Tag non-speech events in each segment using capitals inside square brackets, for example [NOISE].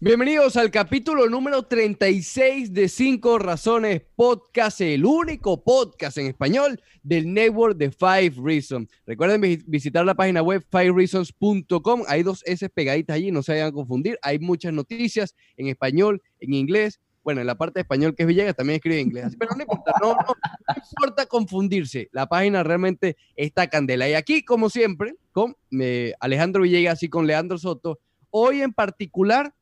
Bienvenidos al capítulo número 36 de 5 Razones Podcast, el único podcast en español del network de Five Reasons. Recuerden vi- visitar la página web fivereasons.com. Hay dos S pegaditas allí, no se vayan a confundir. Hay muchas noticias en español, en inglés. Bueno, en la parte español que es Villegas también escribe en inglés. Pero no importa, no, no, no importa confundirse. La página realmente está candela. Y aquí, como siempre, con eh, Alejandro Villegas y con Leandro Soto, hoy en particular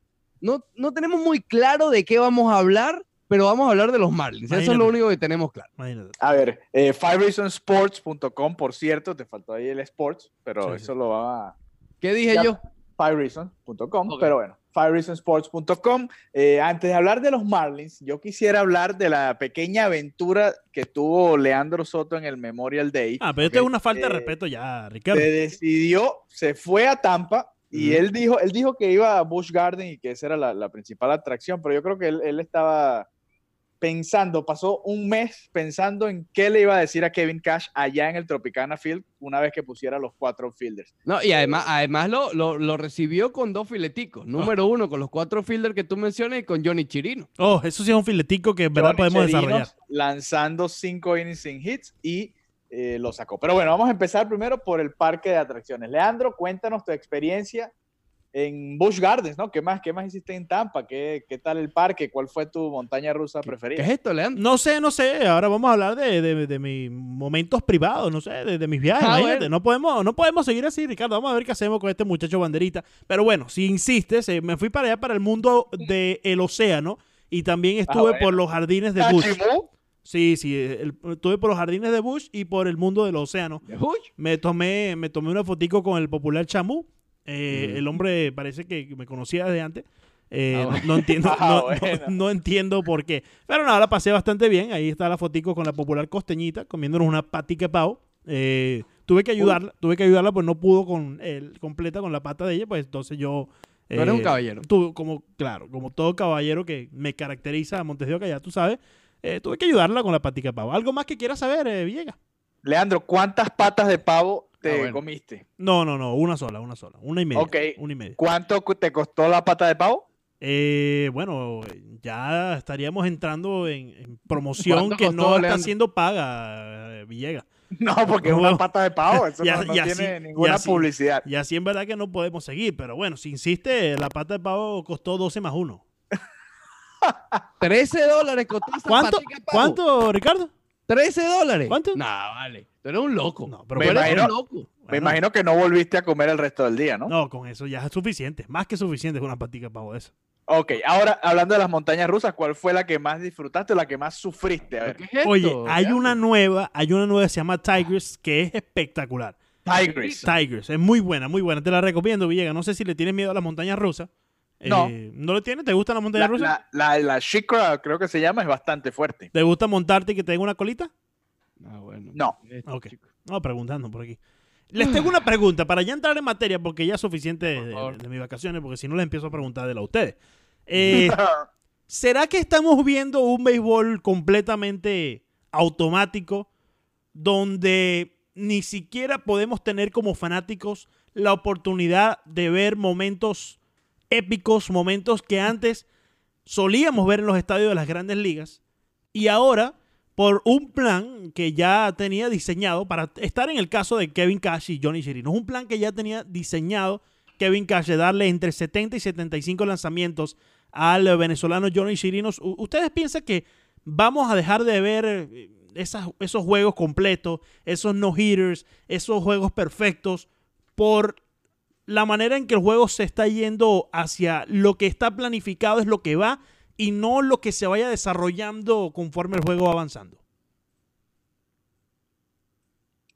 no, no tenemos muy claro de qué vamos a hablar, pero vamos a hablar de los Marlins. Eso es lo único que tenemos claro. Imagínate. A ver, eh, fivereasonsports.com, por cierto, te faltó ahí el sports, pero Sí, sí. eso lo va a ¿Qué dije Ya. yo? fivereasons.com, pero bueno, fivereasonsports.com. Eh, antes de hablar de los Marlins, yo quisiera hablar de la pequeña aventura que tuvo Leandro Soto en el Memorial Day. Ah, pero esto es una falta de Eh, respeto ya, Ricardo. Se decidió, se fue a Tampa y él dijo, él dijo que iba a Busch Garden y que esa era la, la principal atracción, pero yo creo que él, él estaba pensando, pasó un mes pensando en qué le iba a decir a Kevin Cash allá en el Tropicana Field una vez que pusiera los cuatro fielders. No, y además, además lo, lo, lo recibió con dos fileticos. Número uno, con los cuatro fielders que tú mencionas y con Johnny Chirino. Oh, eso sí es un filetico que en verdad Johnny podemos Chirinos desarrollar. Lanzando cinco innings sin hits y eh, lo sacó. Pero bueno, vamos a empezar primero por el parque de atracciones. Leandro, cuéntanos tu experiencia en Busch Gardens, ¿no? ¿Qué más, qué más hiciste en Tampa? ¿Qué, qué tal el parque? ¿Cuál fue tu montaña rusa ¿Qué preferida? es esto, Leandro? No sé, no sé. Ahora vamos a hablar de, de- de mis momentos privados, no sé, de, de mis viajes. Ah, bueno. No, podemos, no podemos seguir así, Ricardo. Vamos a ver qué hacemos con este muchacho banderita. Pero bueno, si insistes, eh, me fui para allá, para el mundo del océano. Y también estuve bueno. por los jardines de Ah, Bush. Chimú. Sí, sí, el- estuve por los jardines de Bush y por el mundo del océano. Uy, Me tomé, me tomé una fotico con el popular Chamú. Eh. El hombre parece que me conocía desde antes. Eh, Ah, no- bueno. no, entiendo, [LAUGHS] Ah, no, bueno. no- no entiendo por qué. Pero nada, la pasé bastante bien. Ahí está la fotico con la popular costeñita, comiéndonos una patica de pavo. Eh, tuve que ayudarla, tuve que ayudarla, pues no pudo con el completa con la pata de ella, pues entonces yo. Tú eres un eh, caballero. tuve- como, claro, como todo caballero que me caracteriza a Montes de Oca, ya tú sabes, eh, tuve que ayudarla con la patica de pavo. ¿Algo más que quieras saber, eh, Villegas? Leandro, ¿cuántas patas de pavo te Ah, bueno. comiste? No, no, no, una sola, una sola. Una y media. Ok. Una y media. ¿Cuánto cu- te costó la pata de pavo? Eh, bueno, ya estaríamos entrando en, en promoción ¿Cuánto que no está siendo paga, eh, Villegas. [LAUGHS] No, porque es No. una pata de pavo, [LAUGHS] eso Ya- no, no ya tiene sí, ninguna ya sí. publicidad. Y así en verdad que no podemos seguir, pero bueno, si insiste, la pata de pavo costó 12 más 1. 13 dólares costó esa ¿Cuánto? patica. ¿Cuánto, Ricardo? 13 dólares. ¿Cuánto? No, vale. Tú eres un loco. No, pero eres bueno. un loco. Me imagino que no volviste a comer el resto del día, ¿no? No, con eso ya es suficiente. Más que suficiente con una patica de pavo de eso. Ok, ahora hablando de las montañas rusas, ¿cuál fue la que más disfrutaste o la que más sufriste? A ver, ¿Qué es esto? Oye, hay una nueva, hay una nueva que se llama Tigers que es espectacular. Tigris. Tigers, es muy buena, muy buena. Te la recomiendo, Villegas. No sé si le tienes miedo a las montañas rusas. No. Eh, ¿No le tienes? ¿Te gusta la montaña La, rusa? la, la, la Shikra, creo que se llama, es bastante fuerte. ¿Te gusta montarte y que te den una colita? Ah, bueno. No. Ok. chico. No, preguntando por aquí. Les tengo una pregunta para ya entrar en materia, porque ya es suficiente de mis vacaciones, porque si no les empiezo a preguntar de la a ustedes. Eh, [LAUGHS] ¿Será que estamos viendo un béisbol completamente automático donde ni siquiera podemos tener como fanáticos la oportunidad de ver momentos épicos, momentos que antes solíamos ver en los estadios de las grandes ligas y ahora por un plan que ya tenía diseñado para estar en el caso de Kevin Cash y Johnny Chirinos, un plan que ya tenía diseñado Kevin Cash de darle entre 70 y 75 lanzamientos al venezolano Johnny Chirinos. U- ¿Ustedes piensan que vamos a dejar de ver eh, esos juegos completos, esos no-hitters, esos juegos perfectos por la manera en que el juego se está yendo hacia lo que está planificado es lo que va y no lo que se vaya desarrollando conforme el juego va avanzando.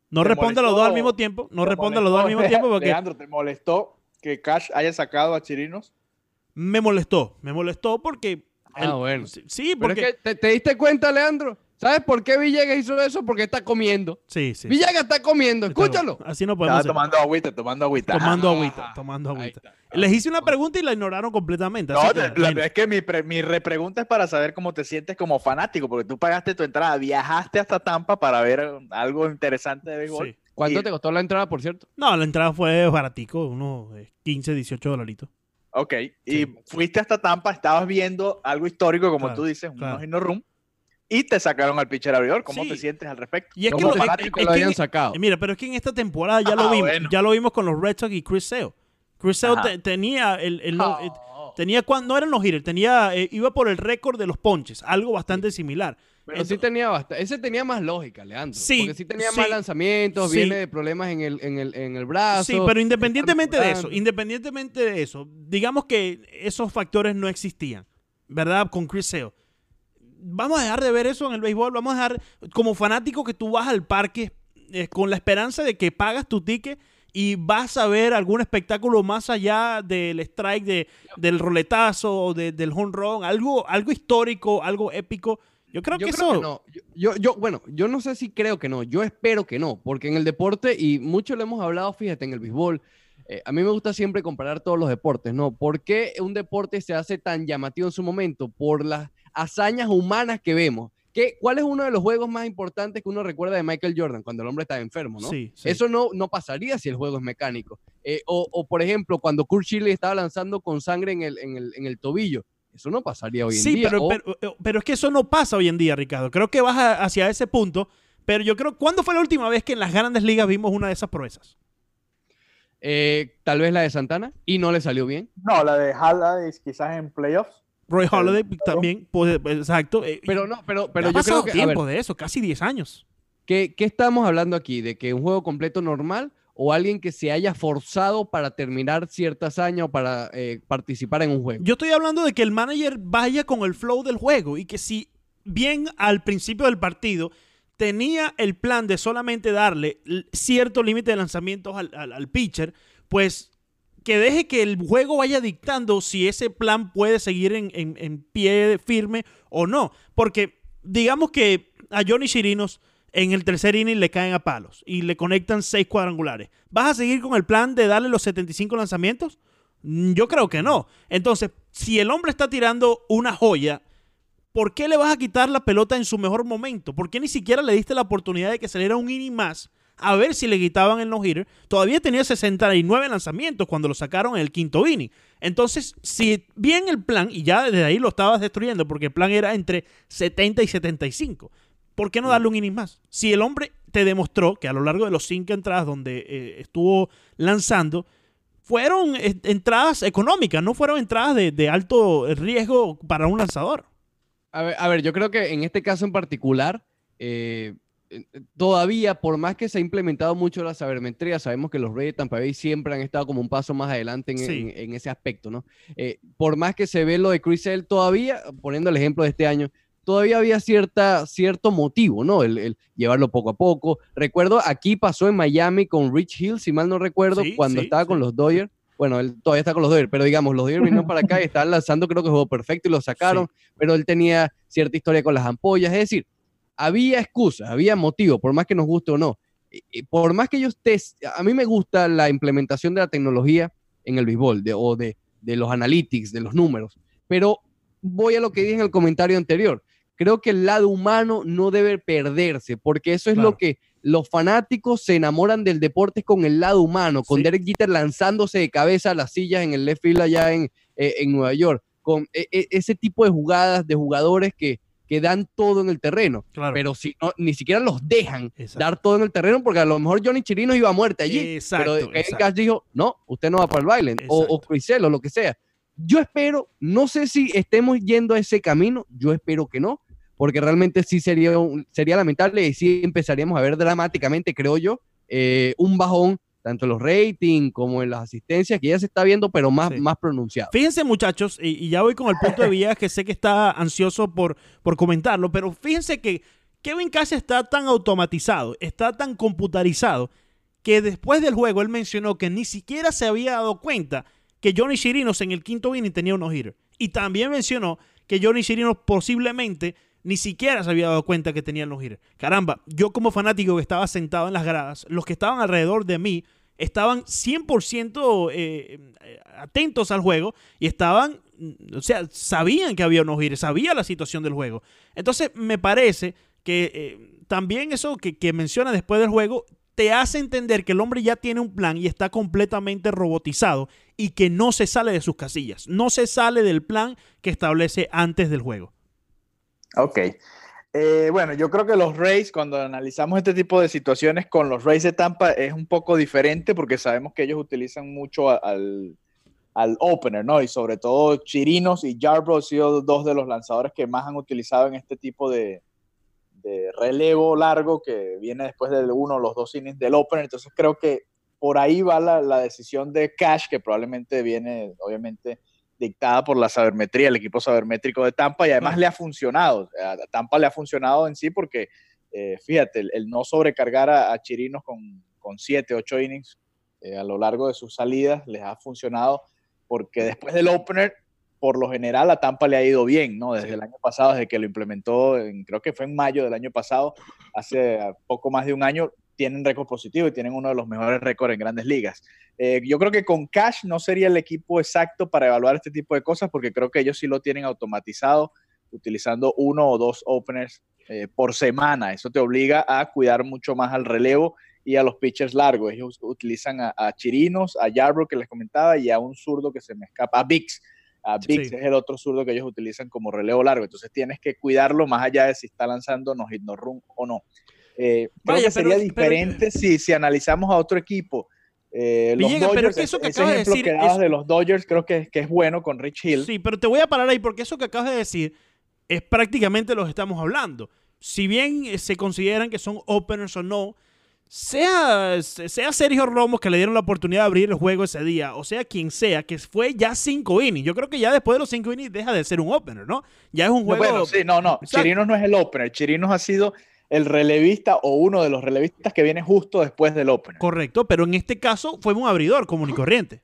No ¿Te responde a los dos al mismo tiempo. No ¿Te responde a los dos al mismo tiempo porque Leandro, ¿te molestó que Cash haya sacado a Chirinos? me molestó. Me molestó porque. Ah, el- bueno. Sí, Pero porque. es que, ¿te, te diste cuenta, Leandro? ¿Sabes por qué Villegas hizo eso? Porque está comiendo. Sí, sí. Villegas está comiendo, Está- escúchalo. Así no podemos. Estaba hacer. tomando agüita, tomando agüita. Tomando Ah, agüita, tomando agüita. está. Les hice una pregunta y la ignoraron completamente. No, que, la- verdad es que mi, pre- mi repregunta es para saber cómo te sientes como fanático, porque tú pagaste tu entrada, viajaste hasta Tampa para ver eh, algo interesante de béisbol. Sí. ¿Cuánto Y- te costó la entrada, por cierto? No, la entrada fue baratico, unos eh, 15, 18 dolaritos. Ok, y fuiste hasta Tampa, estabas viendo algo histórico, como Claro, tú dices, un claro. room, y te sacaron al pitcher abridor. ¿Cómo Sí. te sientes al respecto? Y es que, ¿Cómo lo- es- lo que hayan en- sacado? eh, mira, pero es que en esta temporada ya lo Ah, vimos. bueno. Ya lo vimos con los Red Sox y Chris Sale. Chris Sale te- tenía el, el no- eh, Oh. tenía no eran los hitters, tenía eh, iba por el récord de los ponches, algo bastante similar. Pero sí tenía bastante. Ese tenía más lógica, Leandro. Sí, Porque sí tenía sí, más lanzamientos, sí. viene de problemas en el, en el, en el brazo. Sí, pero independientemente de eso, independientemente de eso, digamos que esos factores no existían, ¿verdad? Con Chris Sale. Vamos a dejar de ver eso en el béisbol, vamos a dejar como fanático que tú vas al parque eh, con la esperanza de que pagas tu ticket y vas a ver algún espectáculo más allá del strike, de, del roletazo, o de- del home run, algo, algo histórico, algo épico. Yo creo Yo que creo eso... que no. Yo, yo, yo- bueno, yo no sé si creo que no. Yo espero que no, porque en el deporte, y mucho lo hemos hablado, fíjate, en el béisbol, eh, a mí me gusta siempre comparar todos los deportes, ¿no? ¿Por qué un deporte se hace tan llamativo en su momento? Por las hazañas humanas que vemos. ¿Qué, ¿Cuál es uno de los juegos más importantes que uno recuerda de Michael Jordan cuando el hombre estaba enfermo, ¿no? Sí, sí. Eso no, no pasaría si el juego es mecánico. Eh, o, o, por ejemplo, cuando Kurt Schilling estaba lanzando con sangre en el, en el, en el tobillo. Eso no pasaría hoy en Sí, día. pero, O- pero, eh, pero es que eso no pasa hoy en día, Ricardo. Creo que vas a- hacia ese punto. Pero yo creo, ¿cuándo fue la última vez que en las grandes ligas vimos una de esas proezas? Eh, tal vez la de Santana y no le salió bien. No, la de Halladay quizás en playoffs. Roy Pero- Holiday también, pues, exacto. eh, Pero no, pero, pero ha yo creo que. tiempo ver, de eso, casi 10 años. ¿qué, qué estamos hablando aquí? ¿De que un juego completo normal o alguien que se haya forzado para terminar cierta hazaña o para eh, participar en un juego? Yo estoy hablando de que el manager vaya con el flow del juego y que si bien al principio del partido tenía el plan de solamente darle cierto límite de lanzamientos al, al- al pitcher, pues que deje que el juego vaya dictando si ese plan puede seguir en, en- en pie firme o no. Porque digamos que a Johnny Chirinos en el tercer inning le caen a palos y le conectan seis cuadrangulares. ¿Vas a seguir con el plan de darle los 75 lanzamientos? Mm, Yo creo que no. Entonces, si el hombre está tirando una joya, ¿por qué le vas a quitar la pelota en su mejor momento? ¿Por qué ni siquiera le diste la oportunidad de que saliera un inning más a ver si le quitaban el no-hitter? Todavía tenía 69 lanzamientos cuando lo sacaron en el quinto inning. Entonces, si bien el plan, y ya desde ahí lo estabas destruyendo, porque el plan era entre 70 y 75, ¿por qué no darle un inning más? Si el hombre te demostró que a lo largo de los cinco entradas donde eh, estuvo lanzando, fueron entradas económicas, no fueron entradas de, alto riesgo para un lanzador. A ver, a ver, yo creo que en este caso en particular, eh, todavía, por más que se ha implementado mucho la sabermetría, sabemos que los Reyes de Tampa Bay siempre han estado como un paso más adelante en, Sí. en- en ese aspecto, ¿no? Eh, por más que se ve lo de Chris Sale, todavía, poniendo el ejemplo de este año, todavía había cierta, cierto motivo, ¿no? El, el llevarlo poco a poco. Recuerdo, aquí pasó en Miami con Rich Hill, si mal no recuerdo, Sí, cuando sí, estaba con los Dodgers. Bueno, él todavía está con los Dodgers, pero digamos, los Dodgers vinieron para acá y estaban lanzando, creo que juego perfecto y lo sacaron, pero él tenía cierta historia con las ampollas. Es decir, había excusas, había motivo, por más que nos guste o no. Por más que yo esté, a mí me gusta la implementación de la tecnología en el béisbol de- o de, de los analytics, de los números, pero voy a lo que dije en el comentario anterior. Creo que el lado humano no debe perderse, porque eso es Claro. lo que los fanáticos se enamoran del deporte con el lado humano, con Sí. Derek Jeter lanzándose de cabeza a las sillas en el left field allá en, eh, en Nueva York, con e- e- ese tipo de jugadas de jugadores que, que dan todo en el terreno, Claro. pero si no, ni siquiera los dejan Exacto. dar todo en el terreno, porque a lo mejor Johnny Chirinos iba a muerte allí, Exacto, pero Kevin. Cash dijo, no, usted no va para el baile, o, o. Crisel, o lo que sea. Yo espero, no sé si estemos yendo a ese camino, yo espero que no, porque realmente sí sería, un- sería lamentable y sí empezaríamos a ver dramáticamente, creo yo, eh, un bajón tanto en los ratings como en las asistencias, que ya se está viendo, pero más, Sí. más pronunciado. Fíjense, muchachos, y, y ya voy con el punto de [LAUGHS] vista que sé que está ansioso por, por comentarlo, pero fíjense que Kevin Cash está tan automatizado, está tan computarizado, que después del juego él mencionó que ni siquiera se había dado cuenta que Johnny Chirinos en el quinto inning tenía unos hitters. Y también mencionó que Johnny Chirinos posiblemente ni siquiera se había dado cuenta que tenía los hitters. Caramba, yo como fanático que estaba sentado en las gradas, los que estaban alrededor de mí estaban 100% eh, eh, atentos al juego y estaban, mm, o sea, sabían que había unos hitters, sabía la situación del juego. Entonces, me parece que eh, también eso que, que menciona después del juego te hace entender que el hombre ya tiene un plan y está completamente robotizado y que no se sale de sus casillas, no se sale del plan que establece antes del juego. Ok. Eh, bueno, yo creo que los Rays, cuando analizamos este tipo de situaciones con los Rays de Tampa, es un poco diferente porque sabemos que ellos utilizan mucho al, al opener, ¿no? Y sobre todo Chirinos y Yarbrough han sido dos de los lanzadores que más han utilizado en este tipo de, de relevo largo que viene después del uno o los dos innings del opener. Entonces creo que por ahí va la, la decisión de Cash, que probablemente viene, obviamente, dictada por la sabermetría, el equipo sabermétrico de Tampa, y además le ha funcionado. A Tampa le ha funcionado en sí porque, eh, fíjate, el, el no sobrecargar a, a Chirinos con, con siete, ocho innings eh, a lo largo de sus salidas les ha funcionado porque después del opener, por lo general, a Tampa le ha ido bien, ¿no? Desde Sí. el año pasado, desde que lo implementó, en- creo que fue en mayo del año pasado, hace poco más de un año, tienen récord positivo y tienen uno de los mejores récords en grandes ligas. Eh, yo creo que con Cash no sería el equipo exacto para evaluar este tipo de cosas porque creo que ellos sí lo tienen automatizado utilizando uno o dos openers eh, por semana. Eso te obliga a cuidar mucho más al relevo y a los pitchers largos. Ellos utilizan a, a Chirinos, a Yarbrough que les comentaba y a un zurdo que se me escapa, a Bix. A Bix Sí. es el otro zurdo que ellos utilizan como relevo largo. Entonces tienes que cuidarlo más allá de si está lanzando no hit no run o no. Eh, creo Vaya, que sería pero- pero- diferente si, si analizamos a otro equipo. Eh, los Villegas, pero Dodgers, que eso que acabas de decir que es- de los Dodgers creo que, que es bueno con Rich Hill. Sí, pero te voy a parar ahí porque eso que acabas de decir es prácticamente lo que estamos hablando. Si bien eh, se consideran que son openers o no, sea, sea Sergio Romo que le dieron la oportunidad de abrir el juego ese día, o sea quien sea, que fue ya cinco innings. Yo creo que ya después de los cinco innings deja de ser un opener, ¿no? Ya es un No, juego. bueno, sí, no, no. Exacto. Chirinos no es el opener. Chirinos ha sido el relevista o uno de los relevistas que viene justo después del opener. Correcto, pero en este caso fue un abridor común y corriente.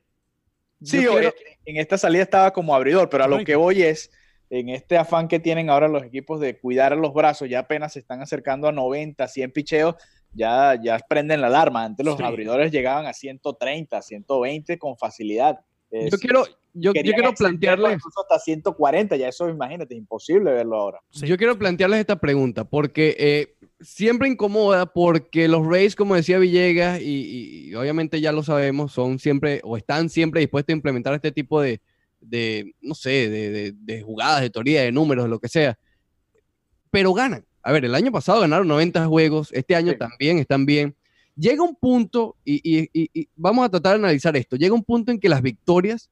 Sí, Yo o- quiero- en esta salida estaba como abridor, pero a lo que voy es, en este afán que tienen ahora los equipos de cuidar los brazos, ya apenas se están acercando a 90, 100 picheos, ya, ya prenden la alarma. Antes los Sí. abridores llegaban a 130, 120 con facilidad. Yo quiero, yo, yo quiero plantearles, incluso hasta 140, ya eso imagínate, es imposible verlo ahora. Sí. yo quiero plantearles esta pregunta, porque eh, siempre incomoda, porque los Rays, como decía Villegas, y, obviamente ya lo sabemos, son siempre, o están siempre dispuestos a implementar este tipo de, de no sé, de, de- de jugadas, de teoría, de números, de lo que sea. Pero ganan. A ver, el año pasado ganaron 90 juegos, este año Sí. también están bien. Llega un punto, y, y- y- y vamos a tratar de analizar esto, llega un punto en que las victorias,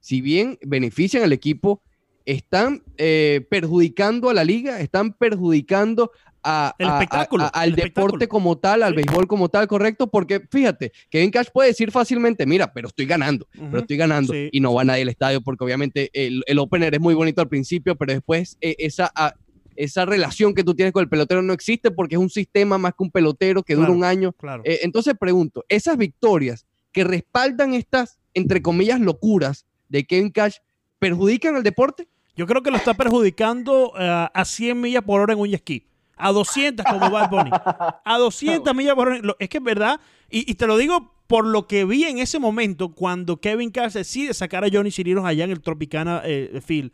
si bien benefician al equipo, están eh, perjudicando a la liga, están perjudicando a, El a- a- espectáculo, a- al el deporte espectáculo. como tal, al Sí. béisbol como tal, correcto, porque fíjate, Kevin Cash puede decir fácilmente, mira, pero estoy ganando, pero estoy ganando, Sí, y no va nadie al estadio, porque obviamente el, el opener es muy bonito al principio, pero después eh, esa, a- esa relación que tú tienes con el pelotero no existe porque es un sistema más que un pelotero que dura un año. Claro. Eh, entonces pregunto, esas victorias que respaldan estas, entre comillas, locuras de Kevin Cash, ¿perjudican al deporte? Yo creo que lo está perjudicando eh, a 100 millas por hora en un ski. A 200 como Bad Bunny. A 200 [LAUGHS] millas por hora. Es que es verdad. Y, y te lo digo por lo que vi en ese momento cuando Kevin Cash decide sacar a Johnny Chirinos allá en el Tropicana eh, Field.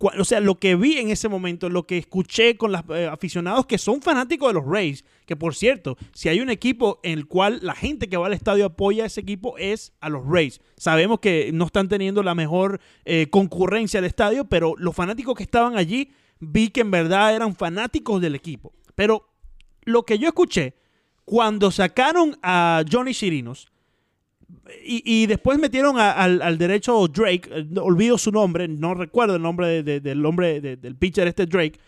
O sea, lo que vi en ese momento, lo que escuché con los aficionados que son fanáticos de los Rays, que por cierto, si hay un equipo en el cual la gente que va al estadio apoya a ese equipo es a los Rays. Sabemos que no están teniendo la mejor eh, concurrencia al estadio, pero los fanáticos que estaban allí vi que en verdad eran fanáticos del equipo. Pero lo que yo escuché cuando sacaron a Johnny Chirinos, y, después metieron al, derecho Drake, eh, olvido su nombre, no recuerdo el nombre de- de- del hombre de- del pitcher este Drake,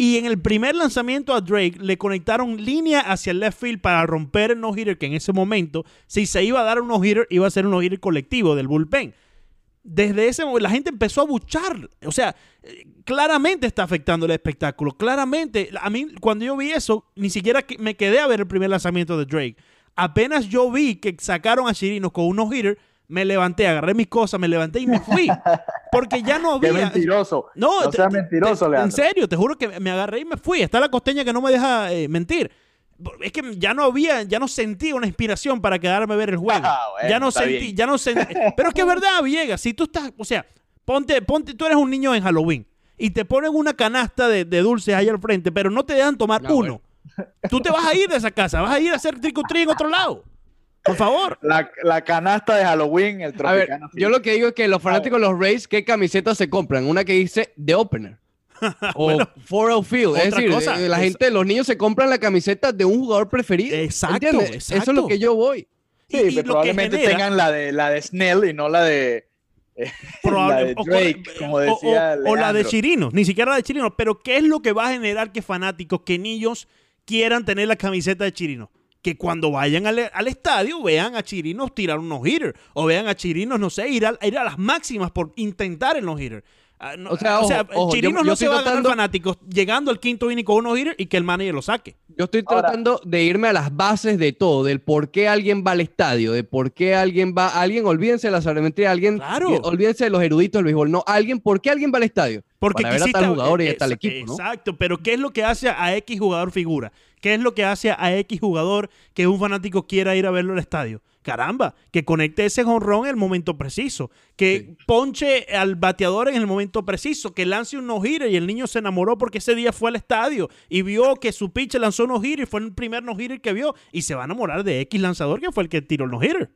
Y en el primer lanzamiento a Drake le conectaron línea hacia el left field para romper el no-hitter, que en ese momento, si se iba a dar un no-hitter, iba a ser un no-hitter colectivo del bullpen. Desde ese momento, la gente empezó a buchar. O sea, eh, claramente está afectando el espectáculo. Claramente, a mí, cuando yo vi eso, ni siquiera me quedé a ver el primer lanzamiento de Drake. Apenas yo vi que sacaron a Chirinos con un no-hitter, me levanté, agarré mis cosas, me levanté y me fui. Porque ya no [LAUGHS] Qué había. mentiroso. No, No seas mentiroso, te- Leandro. En serio, te juro que me agarré y me fui. Está la costeña que no me deja eh, mentir. Es que ya no había, ya no sentí una inspiración para quedarme a ver el juego. [LAUGHS] Ah, bueno, ya no sentí, bien. ya no sentí. [LAUGHS] Pero es que es verdad, Villegas, si tú estás, o sea, ponte, ponte, tú eres un niño en Halloween y te ponen una canasta de, de dulces ahí al frente, pero no te dejan tomar No, uno. Tú te vas a ir de esa casa, vas a ir a hacer trick or treat en otro lado. Por favor. La, la canasta de Halloween, el A ver, Tropicana yo lo que digo es que los fanáticos de los Rays, ¿qué camiseta se compran? Una que dice The Opener. [LAUGHS] O Bueno, For Outfield. Es otra decir, cosa, eh, la es- gente, los niños se compran la camiseta de un jugador preferido. Exacto, exacto. Eso es lo que yo voy. Y- Sí, y que probablemente genera- tengan la de, la de Snell y no la de, eh, [LAUGHS] Probable- la de o- Drake, como o- decía o, o la de. Chirinos, ni siquiera la de Chirinos. Pero ¿qué es lo que va a generar que fanáticos, que niños quieran tener la camiseta de Chirinos? Que cuando vayan al, estadio vean a Chirinos tirar unos hitters. O vean a Chirinos, no sé, ir a, ir a las máximas por intentar el no hitter. Ah, no- O sea, ojo, ojo, Chirinos yo- yo no se va a ganar fanáticos llegando al quinto inning con unos hitters y que el manager lo saque. Yo estoy Ahora- tratando de irme a las bases de todo, del por qué alguien va al estadio, de por qué alguien va, alguien, olvídense de la sabermetría, alguien, Claro. eh, olvídense de los eruditos del béisbol, no, alguien, ¿por qué alguien va al estadio? Porque Para ver a quisiste- tal jugador y a eh, tal equipo, ¿no? Exacto, pero ¿qué es lo que hace a X jugador figura? ¿Qué es lo que hace a X jugador que un fanático quiera ir a verlo al estadio? Caramba, que conecte ese jonrón en el momento preciso, que ponche al bateador en el momento preciso, que lance un no-hitter y el niño se enamoró porque ese día fue al estadio y vio que su pitch lanzó un no-hitter y fue el primer no-hitter que vio y se va a enamorar de X lanzador que fue el que tiró el no-hitter.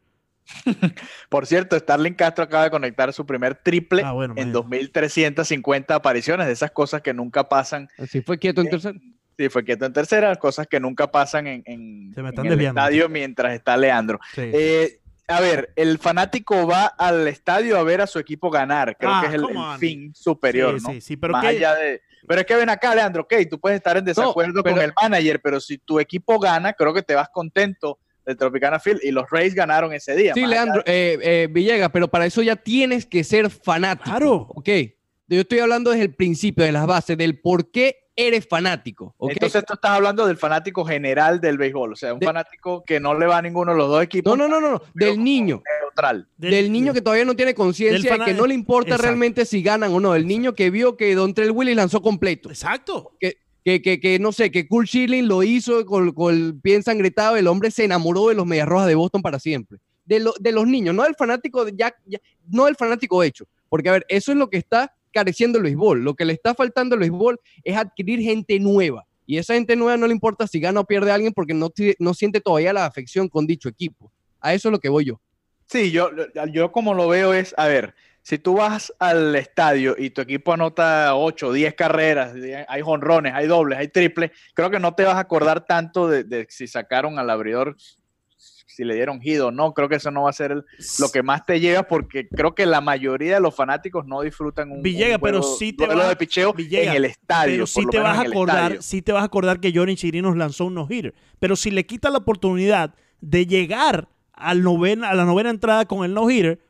[LAUGHS] Por cierto, Starling Castro acaba de conectar su primer triple Ah, bueno, en imagínate. 2.350 apariciones, de esas cosas que nunca pasan. Así fue quieto en Eh, tercer. Sí, fue quieto en tercera, cosas que nunca pasan en, en- Se me en están el desviando. estadio mientras está Leandro. Sí. Eh, a ver, el fanático va al estadio a ver a su equipo ganar. Creo Ah, que es el, el fin superior, Sí, ¿no? sí, sí, pero Más ¿qué- allá de. Pero es que ven acá, Leandro, ok, tú puedes estar en desacuerdo pero- con el manager, pero si tu equipo gana, creo que te vas contento de Tropicana Field y los Rays ganaron ese día. Sí, Leandro, eh, eh, Villegas, pero para eso ya tienes que ser fanático. Claro. Ok. Yo estoy hablando desde el principio, de las bases, del por qué eres fanático. Entonces tú estás hablando del fanático general del béisbol, o sea, un De- fanático que no le va a ninguno de los dos equipos. no, no, no, no, del niño. Neutral. Del, niño que todavía no tiene conciencia fana- que no le importa Exacto. realmente si ganan o no. El niño que vio que Don Trell Willis lanzó completo. Exacto. Que, que, que, que, no sé, que Kurt Schilling lo hizo con, con el pie ensangretado. El hombre se enamoró de los Medias Rojas de Boston para siempre. De, lo- de los niños, no del fanático, ya- no del fanático hecho. Porque, a ver, eso es lo que está careciendo el. Lo que le está faltando al béisbol es adquirir gente nueva. Y esa gente nueva no le importa si gana o pierde a alguien porque no, no siente todavía la afección con dicho equipo. A eso es lo que voy yo. Sí, yo, yo como lo veo es, a ver, si tú vas al estadio y tu equipo anota 8, 10 carreras, hay jonrones, hay dobles, hay triples, creo que no te vas a acordar tanto de si sacaron al abridor, si le dieron hit o no, creo que eso no va a ser el- lo que más te llega porque creo que la mayoría de los fanáticos no disfrutan un, Villegas, un pero juego- sí te vas- de picheo Villegas, en el estadio. Pero sí te vas a acordar, sí te vas a acordar que Johnny Chirinos lanzó un no-hitter. Pero si le quita la oportunidad de llegar al novena, a la novena entrada con el no-hitter,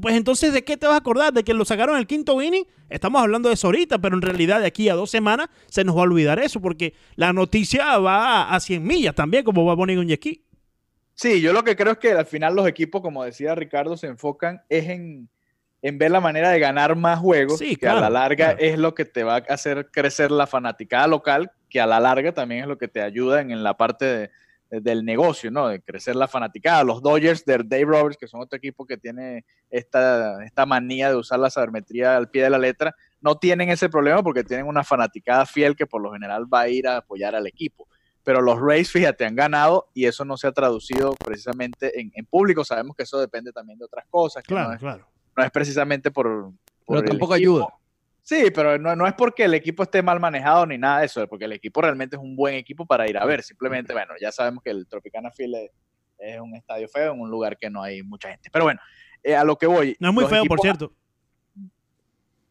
pues entonces ¿de qué te vas a acordar? ¿De que lo sacaron el quinto inning? Estamos hablando de eso ahorita, pero en realidad de aquí a dos semanas se nos va a olvidar eso, porque la noticia va a 100 millas también, como va un yesquí. Sí, yo lo que creo es que al final los equipos, como decía Ricardo, se enfocan es en, en ver la manera de ganar más juegos, Sí, que a la larga claro. es lo que te va a hacer crecer la fanaticada local, que a la larga también es lo que te ayuda en, en la parte de- de- del negocio, ¿no? De crecer la fanaticada. Los Dodgers de Dave Roberts, que son otro equipo que tiene esta, esta manía de usar la sabermetría al pie de la letra, no tienen ese problema porque tienen una fanaticada fiel que por lo general va a ir a apoyar al equipo pero los Rays, fíjate, han ganado y eso no se ha traducido precisamente en, en público. Sabemos que eso depende también de otras cosas, que Claro, no, es, claro. no es precisamente por... por Pero tampoco equipo. ayuda. Sí, pero no, no es porque el equipo esté mal manejado ni nada de eso, es porque el equipo realmente es un buen equipo para ir a ver. Simplemente, bueno, ya sabemos que el Tropicana Field es, es un estadio feo en un lugar que no hay mucha gente. Pero bueno, eh, a lo que voy. No es muy feo, por cierto.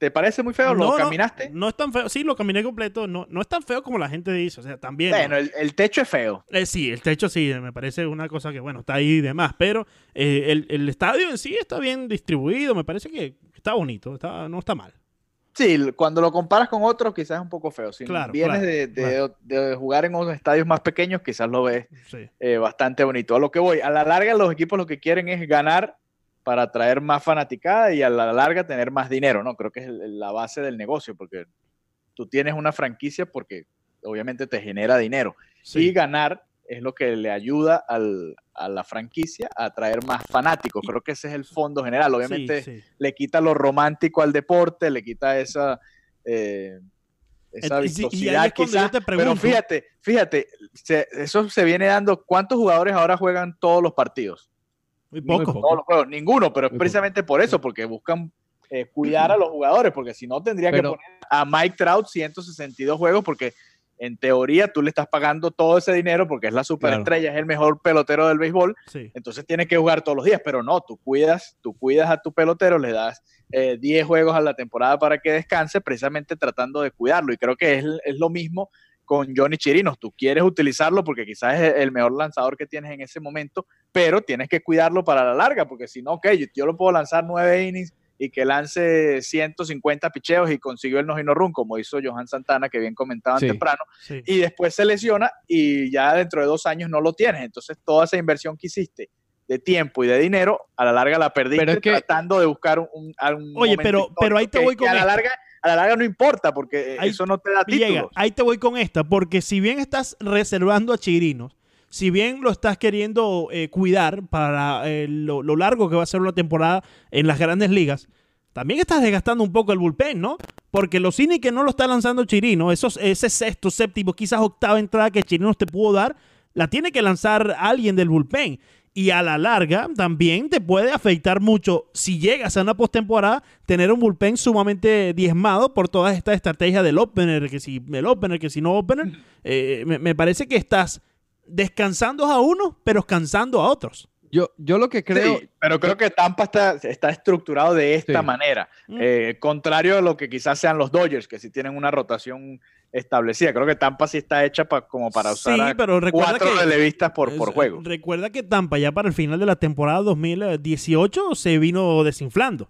¿Te parece muy feo? ¿Lo No, caminaste? No, es tan feo. Sí, lo caminé completo. No, no es tan feo como la gente dice. O sea, también. Bueno, el, el techo es feo. Eh, sí, el techo sí, me parece una cosa que, bueno, está ahí y demás, pero eh, el, el estadio en sí está bien distribuido, me parece que está bonito, está, no está mal. Sí, cuando lo comparas con otros, quizás es un poco feo. Si Claro, vienes claro, de, de- claro. de jugar en unos estadios más pequeños, quizás lo ves Sí. eh, bastante bonito. A lo que voy, a la larga los equipos lo que quieren es ganar para atraer más fanaticada y a la larga tener más dinero, ¿no? Creo que es la base del negocio, porque tú tienes una franquicia porque obviamente te genera dinero. Y ganar es lo que le ayuda al- a la franquicia a atraer más fanáticos. Creo que ese es el fondo general. Obviamente Sí, sí. le quita lo romántico al deporte, le quita esa, eh, esa vistosidad es yo quizás. Pero fíjate, fíjate, se- eso se viene dando. ¿Cuántos jugadores ahora juegan todos los partidos? Muy Muy poco. Todos los juegos, ninguno, pero es precisamente por eso, porque buscan eh, cuidar a los jugadores, porque si no tendría Pero- que poner a Mike Trout 162 juegos, porque en teoría tú le estás pagando todo ese dinero porque es la superestrella, es el mejor pelotero del béisbol, Sí. entonces tiene que jugar todos los días, pero no, tú cuidas, tú cuidas a tu pelotero, le das eh, 10 juegos a la temporada para que descanse, precisamente tratando de cuidarlo. Y creo que es, es lo mismo con Johnny Chirinos. Tú quieres utilizarlo porque quizás es el mejor lanzador que tienes en ese momento, pero tienes que cuidarlo para la larga, porque si no, ok, yo, yo lo puedo lanzar 9 innings y que lance 150 picheos y consiguió el no run, como hizo Johan Santana, que bien comentaban Sí. temprano, sí. y después se lesiona y ya dentro de dos años no lo tienes. Entonces toda esa inversión que hiciste de tiempo y de dinero, a la larga la perdiste Pero es que- tratando de buscar un, Oye, pero- pero ahí te voy que con a la esto. larga a la larga no importa porque eh, Ahí- eso no te da títulos. ahí te voy con esta, porque si bien estás reservando a Chirinos, si bien lo estás queriendo eh, cuidar para eh, lo, lo largo que va a ser una temporada en las grandes ligas, también estás desgastando un poco el bullpen, ¿no? Porque los innings que no lo está lanzando Chirino, esos, ese sexto, séptimo, quizás octava entrada que Chirinos te pudo dar, la tiene que lanzar alguien del bullpen. Y a la larga también te puede afectar mucho si llegas a una postemporada tener un bullpen sumamente diezmado por todas estas estrategias del opener, que si el opener, que si no opener. Eh, me, me parece que estás descansando a unos, pero cansando a otros. Yo, yo lo que creo, Sí, pero creo que Tampa está, está estructurado de esta Sí. manera, Mm. eh, contrario a lo que quizás sean los Dodgers, que sí tienen una rotación establecida. Creo que Tampa sí está hecha pa- como para usar sí, pero recuerda cuatro que relevistas por, por juego. Recuerda que Tampa ya para el final de la temporada 2018 se vino desinflando.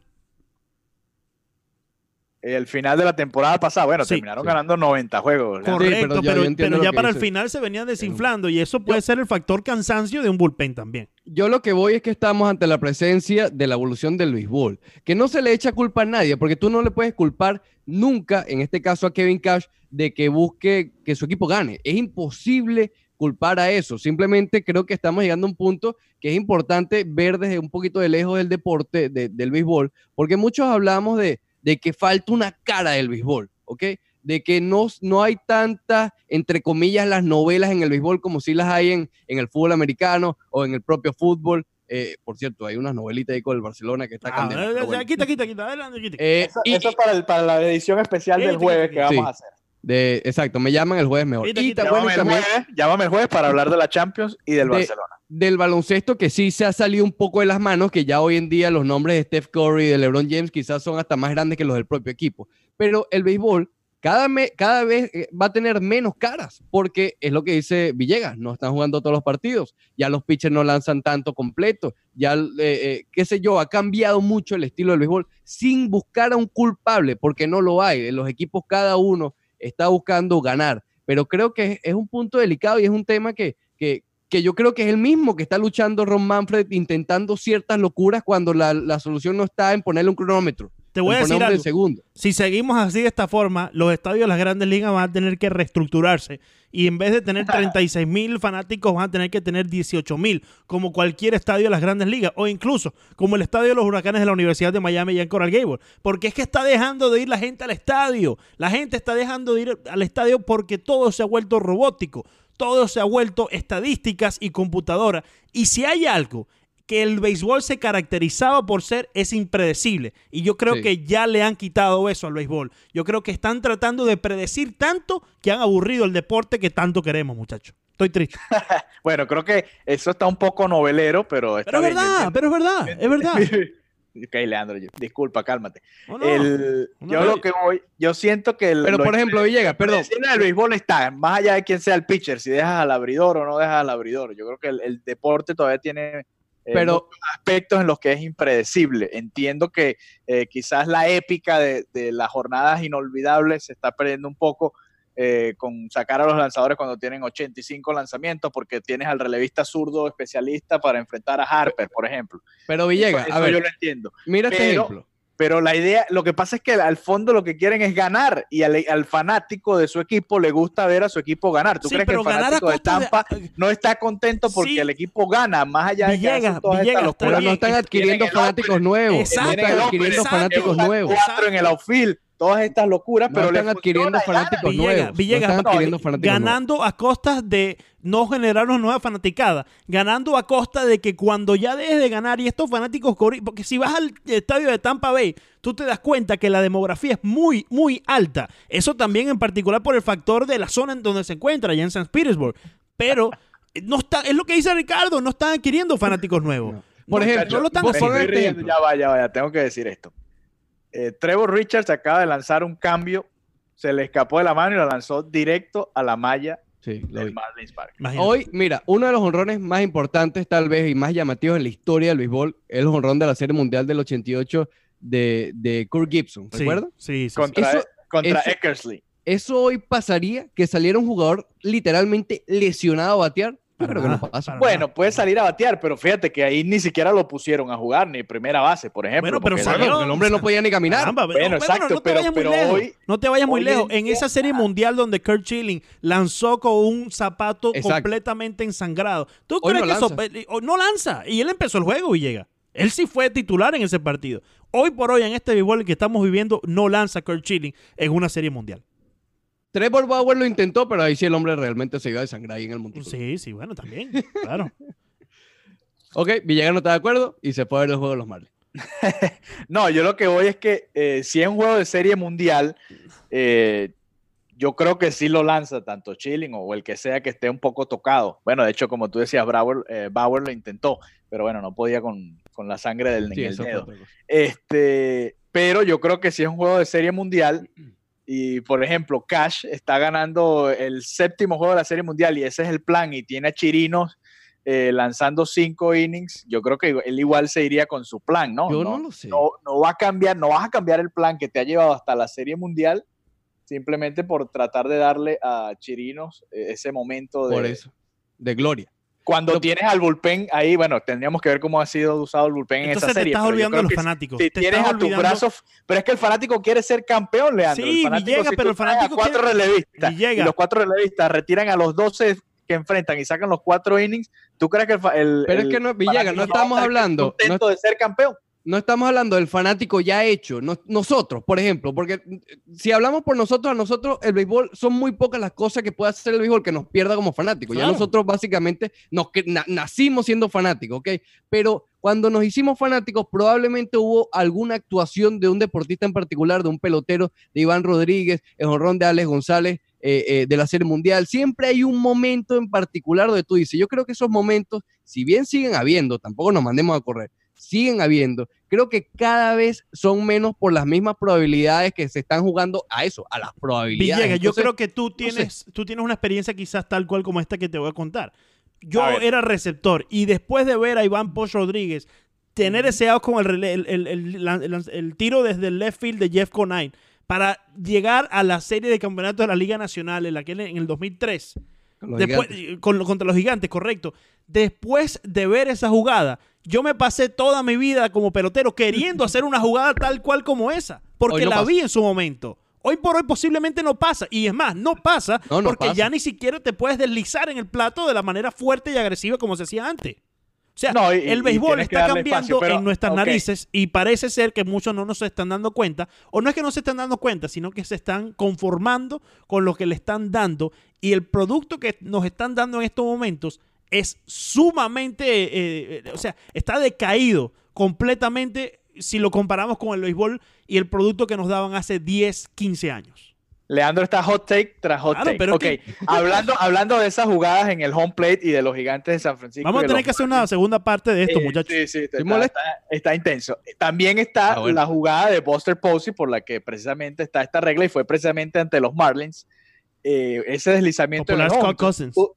El final de la temporada pasada, bueno, Sí, terminaron sí. ganando 90 juegos. Correcto, pero ya para el final se venían desinflando y eso puede ser el factor cansancio de un bullpen también. yo lo que voy es que estamos ante la presencia de la evolución del béisbol, que no se le echa culpa a nadie, porque tú no le puedes culpar nunca, en este caso a Kevin Cash, de que busque que su equipo gane. Es imposible culpar a eso. Simplemente creo que estamos llegando a un punto que es importante ver desde un poquito de lejos del deporte, de- del béisbol, porque muchos hablamos de, de que falta una cara del béisbol, ¿ok? De que no, no hay tantas, entre comillas, las novelas en el béisbol como si las hay en, en el fútbol americano o en el propio fútbol. Eh, por cierto, hay unas novelitas ahí con el Barcelona que está Ah, candela, pero ya, bueno. quita, quita, quita, adelante, quita. Eh, Eso, y- eso es para, el- para la edición especial del Quita, jueves que vamos sí. a hacer. De, exacto, me llaman el jueves mejor. Y bueno, Llámame, el también jueves, llámame el jueves para hablar de la Champions y del De- Barcelona. del baloncesto que sí se ha salido un poco de las manos, que ya hoy en día los nombres de Steph Curry y de LeBron James quizás son hasta más grandes que los del propio equipo. Pero el béisbol cada, me- cada vez eh, va a tener menos caras, porque es lo que dice Villegas, no están jugando todos los partidos, ya los pitchers no lanzan tanto completo, ya, eh, eh, qué sé yo, ha cambiado mucho el estilo del béisbol sin buscar a un culpable, porque no lo hay. Los equipos cada uno está buscando ganar, pero creo que es, un punto delicado y es un tema que, que, que yo creo que es el mismo que está luchando Ron Manfred intentando ciertas locuras cuando la, la solución no está en ponerle un cronómetro. Te voy a decir algo. segundo. Si seguimos así de esta forma, los estadios de las grandes ligas van a tener que reestructurarse. Y en vez de tener 36 mil fanáticos, van a tener que tener 18 mil, como cualquier estadio de las grandes ligas. O incluso como el estadio de los huracanes de la Universidad de Miami ya en Coral Gable. Porque es que está dejando de ir la gente al estadio. La gente está dejando de ir al estadio porque todo se ha vuelto robótico. Todo se ha vuelto estadísticas y computadora. Y si hay algo que el béisbol se caracterizaba por ser es impredecible. Y yo creo Sí. que ya le han quitado eso al béisbol. Yo creo que están tratando de predecir tanto que han aburrido el deporte que tanto queremos, muchachos. Estoy triste. [LAUGHS] Bueno, creo que eso está un poco novelero, pero está Pero es verdad, pero es verdad, es verdad. [LAUGHS] Ok, Leandro, yo- disculpa, cálmate. ¿O no? El- Uno yo no- lo que voy, yo siento que el, Pero por ejemplo, Villegas, perdón. del béisbol está, más allá de quién sea el pitcher, si dejas al abridor o no dejas al abridor. Yo creo que el, el deporte todavía tiene Pero aspectos en los que es impredecible. Entiendo que eh, quizás la épica de, de las jornadas inolvidables se está perdiendo un poco eh, con sacar a los lanzadores cuando tienen 85 lanzamientos, porque tienes al relevista zurdo especialista para enfrentar a Harper, por ejemplo. pero Villegas, Eso a ver, yo lo entiendo. mira este ejemplo. Pero la idea, lo que pasa es que al fondo lo que quieren es ganar y al, al fanático de su equipo le gusta ver a su equipo ganar. ¿Tú Sí, crees que el fanático de Tampa no está contento porque Sí. el equipo gana, más allá de que Villegas, hacen todas Villegas, estas está no están es- adquiriendo fanáticos nuevos. Exacto, No están adquiriendo exacto, fanáticos nuevos. cuatro en el outfield, todas estas locuras, No pero le están adquiriendo fanáticos Villegas, nuevos. Villegas, no están no, adquiriendo fanáticos nuevos. ganando a costas de no generarnos nueva fanaticada, ganando a costa de que cuando ya dejes de ganar y estos fanáticos, porque si vas al estadio de Tampa Bay, tú te das cuenta que la demografía es muy, muy alta. Eso también en particular por el factor de la zona en donde se encuentra, allá en San Petersburg. Pero eh, no está, es lo que dice Ricardo, no están adquiriendo fanáticos nuevos. No. Por ejemplo, no lo están vos ejemplo. ya vaya, vaya, tengo que decir esto. Eh, Trevor Richards acaba de lanzar un cambio, se le escapó de la mano y lo lanzó directo a la malla Sí, lo del vi. Marlins Park. Imagínate. Hoy, mira, uno de los honrones más importantes tal vez y más llamativos en la historia del béisbol es el honrón de la Serie Mundial del 88 de, de Kurt Gibson, ¿recuerdas? Sí, sí, sí. Contra, Eso- contra eso- Eckersley. ¿Eso hoy pasaría que saliera un jugador literalmente lesionado a batear? Yo Para creo que no nada, pasa. para Bueno, puede salir a batear, pero fíjate que ahí ni siquiera lo pusieron a jugar, ni primera base, por ejemplo. Bueno, pero porque- salió- Claro, el hombre no podía ni caminar. Caramba, Bueno, no, exacto, no te pero- vayas muy pero lejos. hoy- no te vayas muy lejos. en esa serie mundial donde Kurt Schilling lanzó con un zapato Exacto. completamente ensangrado. ¿Tú Hoy crees no que eso lanza. no lanza? Y él empezó el juego y llega. Él sí fue titular en ese partido. Hoy por hoy, en este béisbol que estamos viviendo, no lanza Kurt Schilling en una serie mundial. Trevor Bauer lo intentó, pero ahí sí el hombre realmente se iba a desangrar ahí en el montículo. Sí, sí, bueno, también. Claro. [LAUGHS] Ok, Villegas no está de acuerdo y se a ver el juego de los Marlins. [LAUGHS] No, yo lo que voy es que eh, si es un juego de serie mundial, eh, yo creo que sí lo lanza tanto Chilling o el que sea que esté un poco tocado. Bueno, de hecho, como tú decías, Bauer, eh, Bauer lo intentó, pero bueno, no podía con, con la sangre del, en Sí, el dedo. Este, pero yo creo que si es un juego de serie mundial y, por ejemplo, Cash está ganando el séptimo juego de la serie mundial y ese es el plan y tiene a Chirinos eh, lanzando cinco innings, yo creo que él igual se iría con su plan, ¿no? Yo no, no lo sé. no, no va a cambiar, no vas a cambiar el plan que te ha llevado hasta la serie mundial simplemente por tratar de darle a Chirinos eh, ese momento de Por eso. De gloria. Cuando Lo- tienes al bullpen ahí, bueno, tendríamos que ver cómo ha sido usado el bullpen en esa te serie. estás olvidando creo los fanáticos. Si Te tienes estás a tus brazos, pero es que el fanático quiere ser campeón, Leandro. Sí, el fanático, si pero el a fanático cuatro quiere- relevistas y los cuatro relevistas retiran a los 12 que enfrentan y sacan los cuatro innings, ¿tú crees que el, el- Pero es que no, Villegas, no a estamos hablando. No, contento de ser campeón? No estamos hablando del fanático ya hecho, no- nosotros, por ejemplo, porque mm, si hablamos por nosotros, a nosotros el béisbol son muy pocas las cosas que puede hacer el béisbol que nos pierda como fanáticos. Ya nosotros básicamente nos, na- nacimos siendo fanáticos, ¿ok? Pero cuando nos hicimos fanáticos, probablemente hubo alguna actuación de un deportista en particular, de un pelotero, de Iván Rodríguez, el honrón de Alex González. eh, eh, de la Serie Mundial, siempre hay un momento en particular donde tú dices, yo creo que esos momentos, si bien siguen habiendo, tampoco nos mandemos a correr, siguen habiendo, creo que cada vez son menos por las mismas probabilidades que se están jugando a eso, a las probabilidades. Villegas, yo creo que tú sé. tienes, tú tienes una experiencia quizás tal cual como esta que te voy a contar. Yo A era receptor y después de ver a Iván Poch Rodríguez tener ese out con el, el, el- el- la- el- el tiro desde el left field de Jeff Conine para llegar a la serie de campeonatos de la Liga Nacional en, la que en el 2003 con los Después, gigantes. con- contra los gigantes, correcto. Después de ver esa jugada, yo me pasé toda mi vida como pelotero queriendo hacer una jugada tal cual como esa, porque no la pasa. vi en su momento. Hoy por hoy posiblemente no pasa. Y es más, no pasa No, no porque pasa. ya ni siquiera te puedes deslizar en el plato de la manera fuerte y agresiva como se hacía antes. O sea, No, y- el béisbol está cambiando espacio, pero, en nuestras narices y parece ser que muchos no nos están dando cuenta, o no es que no se están dando cuenta, sino que se están conformando con lo que le están dando y el producto que nos están dando en estos momentos es sumamente, eh, eh, o sea, está decaído completamente si lo comparamos con el béisbol y el producto que nos daban hace 10, 15 años. Leandro está hot take tras hot Claro, take. pero ok, que- [LAUGHS] hablando, hablando de esas jugadas en el home plate y de los gigantes de San Francisco. Vamos a tener los que hacer una segunda parte de esto, Eh, muchachos. Sí, sí, está, intenso. También está Ah, bueno. la jugada de Buster Posey por la que precisamente está esta regla y fue precisamente ante los Marlins. eh, ese deslizamiento en Popular el home. Scott Cousins. Tú-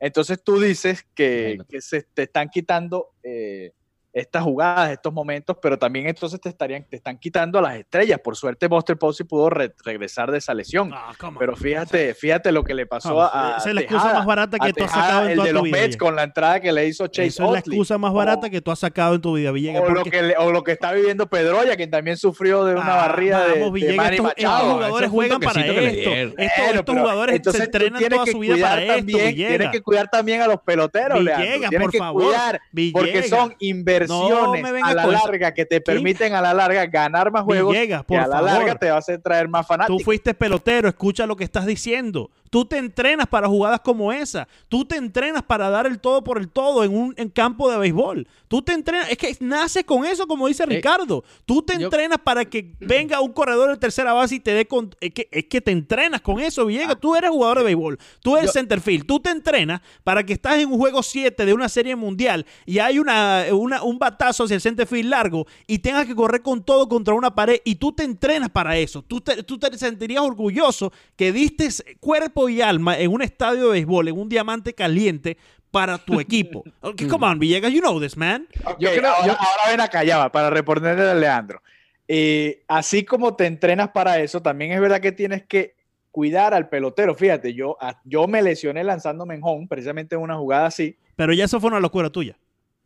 entonces tú dices que, que se te están quitando eh, estas jugadas, estos momentos, pero también entonces te estarían, te están quitando a las estrellas. Por suerte Buster Posey pudo re- regresar de esa lesión. Ah. Pero fíjate, fíjate lo que le pasó Vamos, a, esa es la excusa más barata que tú has Tejada, sacado en el toda de tu los vida. Mets con la entrada que le hizo Chase Esa es la excusa más O- barata que tú has sacado en tu vida, Villegas. o lo, que le- o lo que está viviendo Pedroya, quien también sufrió de una Ah, barrida de- vamos, de, Manny estos, Machado. estos jugadores juegan para esto. Estos, jugadores entonces se entrenan toda que su vida cuidar para esto. Tienes que cuidar también a los peloteros, Villegas, por que favor, porque son inversiones venga a la con larga que te permiten a la larga ganar más juegos Villegas, y por a la larga te va a traer más Tú fanáticos. fuiste pelotero, escucha lo que estás diciendo. Tú te entrenas para jugadas como esa. Tú te entrenas para dar el todo por el todo en un en campo de béisbol. Tú te entrenas, es que naces con eso, como dice Ricardo. Tú te entrenas para que venga un corredor de tercera base y te dé con. Es que, es que te entrenas con eso, Villegas. Tú eres jugador de béisbol. Tú eres centerfield. Tú te entrenas para que estás en un juego 7 de una serie mundial y hay una, una- un batazo hacia el centerfield largo y tengas que correr con todo contra una pared y tú te entrenas para eso. Tú te, tú te sentirías orgulloso que diste cuerpo y alma en un estadio de béisbol, en un diamante caliente para tu [LAUGHS] equipo. Okay, come on, Villegas, you know this, man. Ok, Yo creo- ahora, yo- ahora ven acá, ya va, para responderle a Leandro. Eh, así como te entrenas para eso, también es verdad que tienes que cuidar al pelotero. Fíjate, yo, a- yo me lesioné lanzándome en home, precisamente en una jugada así. Pero ya eso fue una locura tuya.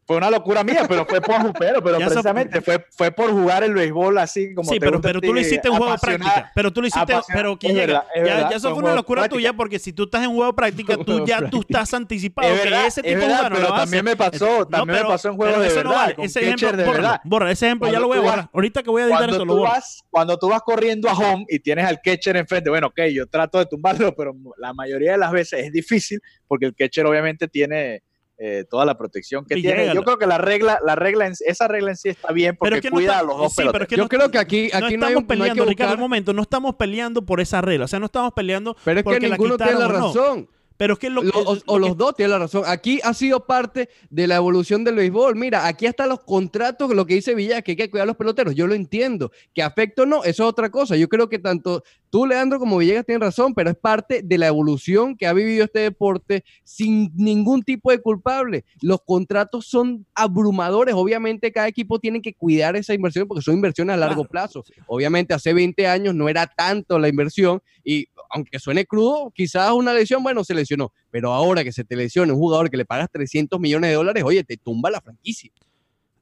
Fue una locura mía, pero fue por, pero, pero [LAUGHS] Ya precisamente fue, fue por jugar el béisbol así como sí, te pero, gusta pero tú lo hiciste en juego práctica. Pero tú lo hiciste, pero que Es llega. verdad, es ya, verdad, ya eso fue fue un una locura práctica. tuya porque si tú estás en juego práctica, tú ya tú [LAUGHS] estás anticipado Es que verdad, ese es tipo de verdad, no pero también me pasó, No, también me pasó en juego de eso no verdad, vale. Ese ejemplo, de verdad. bórralo. Ese ejemplo ya lo voy a borrar. Ahorita que voy a editar eso, lo borro. cuando tú vas corriendo a home y tienes al catcher enfrente, bueno, ok, yo trato de tumbarlo, pero la mayoría de las veces es difícil porque el catcher obviamente tiene eh, toda la protección que Y tiene. llégalo. Yo creo que la regla, la regla en- esa regla en sí está bien porque Pero es que no cuida está- a los dos sí, pero es que Yo no- creo que aquí, no aquí no, hay, estamos no hay peleando, que Ricardo, un momento, no estamos peleando por esa regla. O sea, no estamos peleando Pero es que la ninguno tiene la razón. Pero es que lo, Lo- o, lo o que- los dos tienen la razón. Aquí ha sido parte de la evolución del béisbol. Mira, aquí hasta los contratos, lo que dice Villa, que hay que cuidar a los peloteros. Yo lo entiendo. Que afecto o no, eso es otra cosa. Yo creo que tanto tú, Leandro, como Villegas tienen razón, pero es parte de la evolución que ha vivido este deporte sin ningún tipo de culpable. Los contratos son abrumadores. Obviamente, cada equipo tiene que cuidar esa inversión porque son inversiones a largo Claro. plazo. Obviamente, hace 20 años no era tanto la inversión y aunque suene crudo, quizás una lesión, bueno, se lesionó. Pero ahora que se te lesiona un jugador que le pagas 300 millones de dólares, oye, te tumba la franquicia.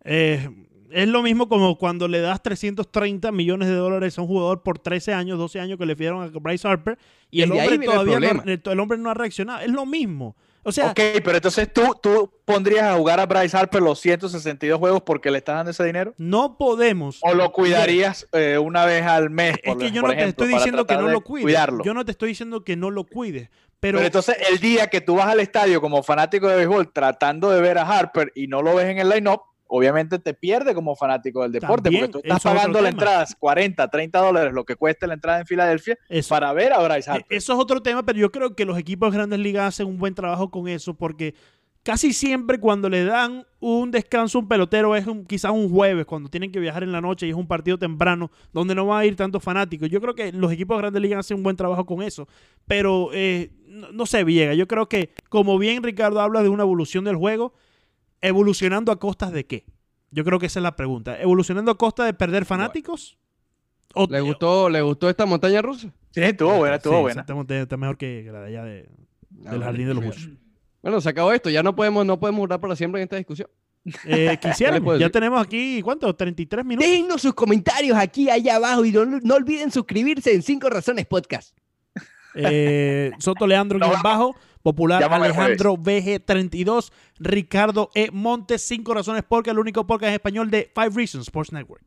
Eh, es lo mismo como cuando le das 330 millones de dólares a un jugador por 13 años, 12 años que le dieron a Bryce Harper y el hombre, viene el todavía no, el, hombre no ha reaccionado. Es lo mismo. O sea, Ok, pero entonces tú, tú pondrías a jugar a Bryce Harper los 162 juegos porque le estás dando ese dinero. no podemos. ¿O lo cuidarías eh, una vez al mes? Es que yo no te estoy diciendo que no lo cuides. Cuidarlo. Yo no te estoy diciendo que no lo cuides. Pero, Pero, entonces el día que tú vas al estadio como fanático de béisbol tratando de ver a Harper y no lo ves en el line-up, obviamente te pierde como fanático del deporte También, porque tú estás pagando la entrada 40, 30 dólares, lo que cuesta la entrada en Filadelfia, eso, para ver a Bryce Harper. eso es otro tema, pero yo creo que los equipos de grandes ligas hacen un buen trabajo con eso porque casi siempre cuando le dan un descanso a un pelotero es un- quizás un jueves, cuando tienen que viajar en la noche y es un partido temprano donde no van a ir tantos fanáticos. Yo creo que los equipos de grandes ligas hacen un buen trabajo con eso, pero eh, no, no sé, Villegas, yo creo que como bien Ricardo habla de una evolución del juego, evolucionando a costas de qué? Yo creo que esa es la pregunta. ¿Evolucionando a costa de perder fanáticos? ¿O- ¿Le gustó, ¿Le gustó esta montaña rusa? Sí, estuvo buena, estuvo Sí, buena. Está mejor que la de allá de- Ah, del vale. jardín de los Bush. Bueno, se acabó esto. Ya no podemos, no podemos durar para siempre en esta discusión. Eh, quisiera, [LAUGHS] ¿Qué le puedo ya decir? tenemos aquí, ¿cuánto? 33 minutos. Déjennos sus comentarios aquí, allá abajo y no, no olviden suscribirse en Cinco Razones Podcast. Eh, Soto Leandro guion bajo, Popular Llámame Alejandro VG32, Ricardo E. Montes, Cinco Razones Porque, el único podcast en español de Five Reasons Sports Network.